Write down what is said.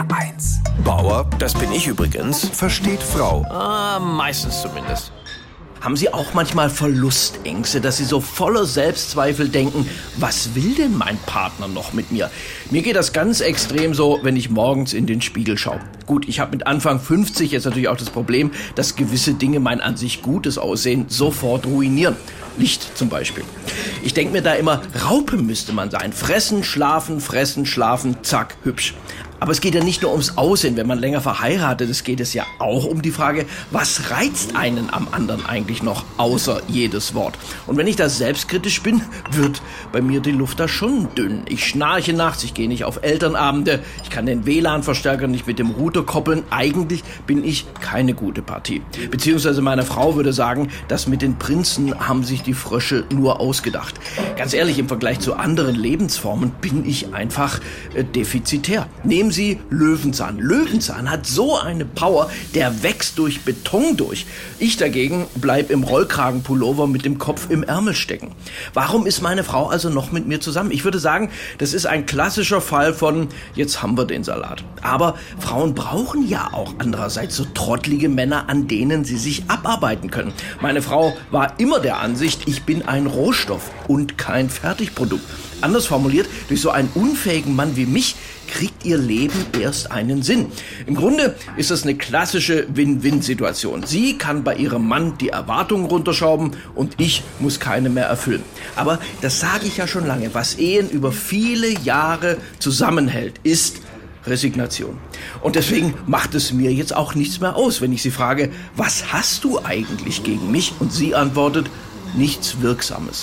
HR1. Bauer, das bin ich übrigens, Versteht Frau. ah, meistens zumindest. Haben Sie auch manchmal Verlustängste, dass Sie so voller Selbstzweifel denken, was will denn mein Partner noch mit mir? Mir geht das ganz extrem so, wenn ich morgens in den Spiegel schaue. Gut, ich habe mit Anfang 50 jetzt natürlich auch das Problem, dass gewisse Dinge mein an sich gutes Aussehen sofort ruinieren. Licht zum Beispiel. Ich denke mir da immer, Raupe müsste man sein. Fressen, schlafen, fressen, schlafen, zack, hübsch. Aber es geht ja nicht nur ums Aussehen, wenn man länger verheiratet ist, geht es ja auch um die Frage, was reizt einen am anderen eigentlich noch, außer jedes Wort. Und wenn ich da selbstkritisch bin, wird bei mir die Luft da schon dünn. Ich schnarche nachts, ich gehe nicht auf Elternabende, ich kann den WLAN-Verstärker nicht mit dem Router koppeln. Eigentlich bin ich keine gute Partie. Beziehungsweise meine Frau würde sagen, das mit den Prinzen haben sich die Frösche nur ausgedacht. Ganz ehrlich, im Vergleich zu anderen Lebensformen bin ich einfach äh, defizitär. Nehmen Sie Löwenzahn. Löwenzahn hat so eine Power, der wächst durch Beton durch. Ich dagegen bleib im Rollkragenpullover mit dem Kopf im Ärmel stecken. Warum ist meine Frau also noch mit mir zusammen? Ich würde sagen, das ist ein klassischer Fall von jetzt haben wir den Salat. Aber Frauen brauchen ja auch andererseits so trottlige Männer, an denen sie sich abarbeiten können. Meine Frau war immer der Ansicht, ich bin ein Rohstoff und kein Fertigprodukt. Anders formuliert, durch so einen unfähigen Mann wie mich kriegt ihr Leben erst einen Sinn. Im Grunde ist das eine klassische Win-Win-Situation. Sie kann bei ihrem Mann die Erwartungen runterschrauben und ich muss keine mehr erfüllen. Aber das sage ich ja schon lange. Was Ehen über viele Jahre zusammenhält, ist Resignation. Und deswegen macht es mir jetzt auch nichts mehr aus, wenn ich sie frage, was hast du eigentlich gegen mich? Und sie antwortet, nichts Wirksames.